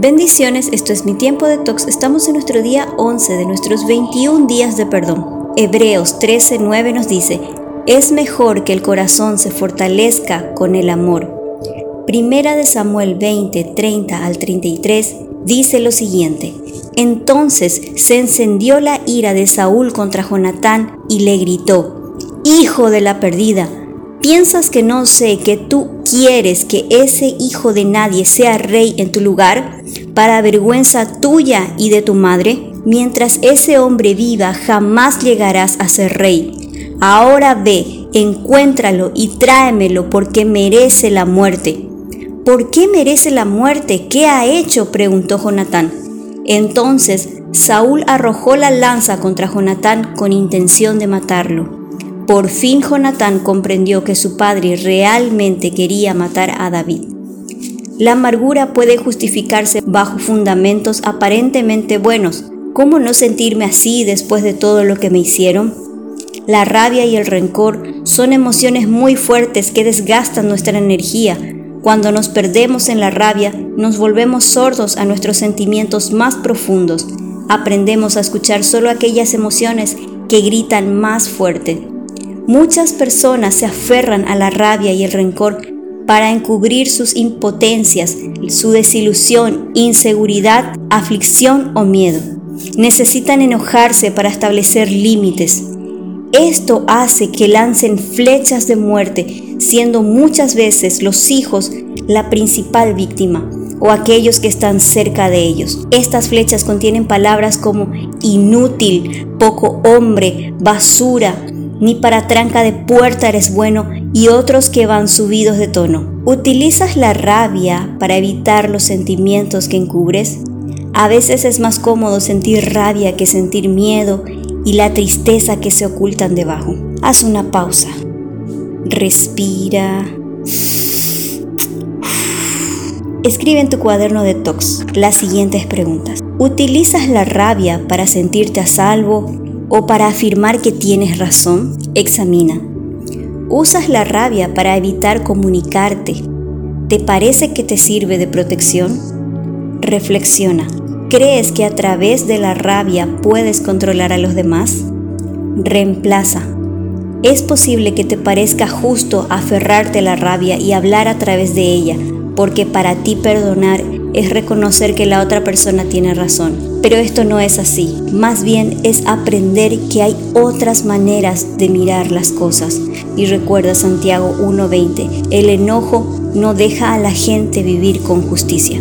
Bendiciones, esto es mi tiempo de tox. Estamos en nuestro día 11 de nuestros 21 días de perdón. Hebreos 13:9 nos dice, es mejor que el corazón se fortalezca con el amor. Primera de Samuel 20, 30 al 33 dice lo siguiente. Entonces se encendió la ira de Saúl contra Jonatán y le gritó, Hijo de la perdida, ¿piensas que no sé que tú quieres que ese hijo de nadie sea rey en tu lugar, para vergüenza tuya y de tu madre? Mientras ese hombre viva jamás llegarás a ser rey. Ahora ve, encuéntralo y tráemelo porque merece la muerte. ¿Por qué merece la muerte? ¿Qué ha hecho? preguntó Jonatán. Entonces Saúl arrojó la lanza contra Jonatán con intención de matarlo. Por fin Jonatán comprendió que su padre realmente quería matar a David. La amargura puede justificarse bajo fundamentos aparentemente buenos. ¿Cómo no sentirme así después de todo lo que me hicieron? La rabia y el rencor son emociones muy fuertes que desgastan nuestra energía. Cuando nos perdemos en la rabia, nos volvemos sordos a nuestros sentimientos más profundos. Aprendemos a escuchar solo aquellas emociones que gritan más fuerte. Muchas personas se aferran a la rabia y el rencor para encubrir sus impotencias, su desilusión, inseguridad, aflicción o miedo. Necesitan enojarse para establecer límites. Esto hace que lancen flechas de muerte, siendo muchas veces los hijos la principal víctima o aquellos que están cerca de ellos. Estas flechas contienen palabras como inútil, poco hombre, basura, ni para tranca de puerta eres bueno y otros que van subidos de tono. ¿Utilizas la rabia para evitar los sentimientos que encubres? A veces es más cómodo sentir rabia que sentir miedo y la tristeza que se ocultan debajo. Haz una pausa. Respira. Escribe en tu cuaderno de tox las siguientes preguntas. ¿Utilizas la rabia para sentirte a salvo o para afirmar que tienes razón, examina. ¿Usas la rabia para evitar comunicarte? ¿Te parece que te sirve de protección? Reflexiona. ¿Crees que a través de la rabia puedes controlar a los demás? Reemplaza. Es posible que te parezca justo aferrarte a la rabia y hablar a través de ella, porque para ti perdonar es reconocer que la otra persona tiene razón. Pero esto no es así. Más bien es aprender que hay otras maneras de mirar las cosas. Y recuerda Santiago 1.20, el enojo no deja a la gente vivir con justicia.